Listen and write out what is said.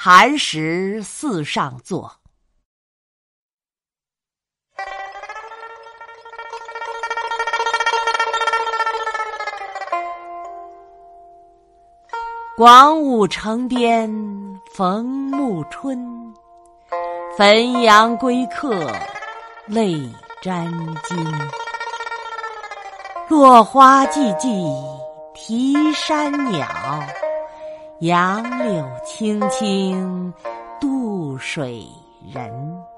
寒食寺上坐。广武城边逢暮春，汾阳归客泪沾襟。落花寂寂啼山鸟，杨柳青青渡水人。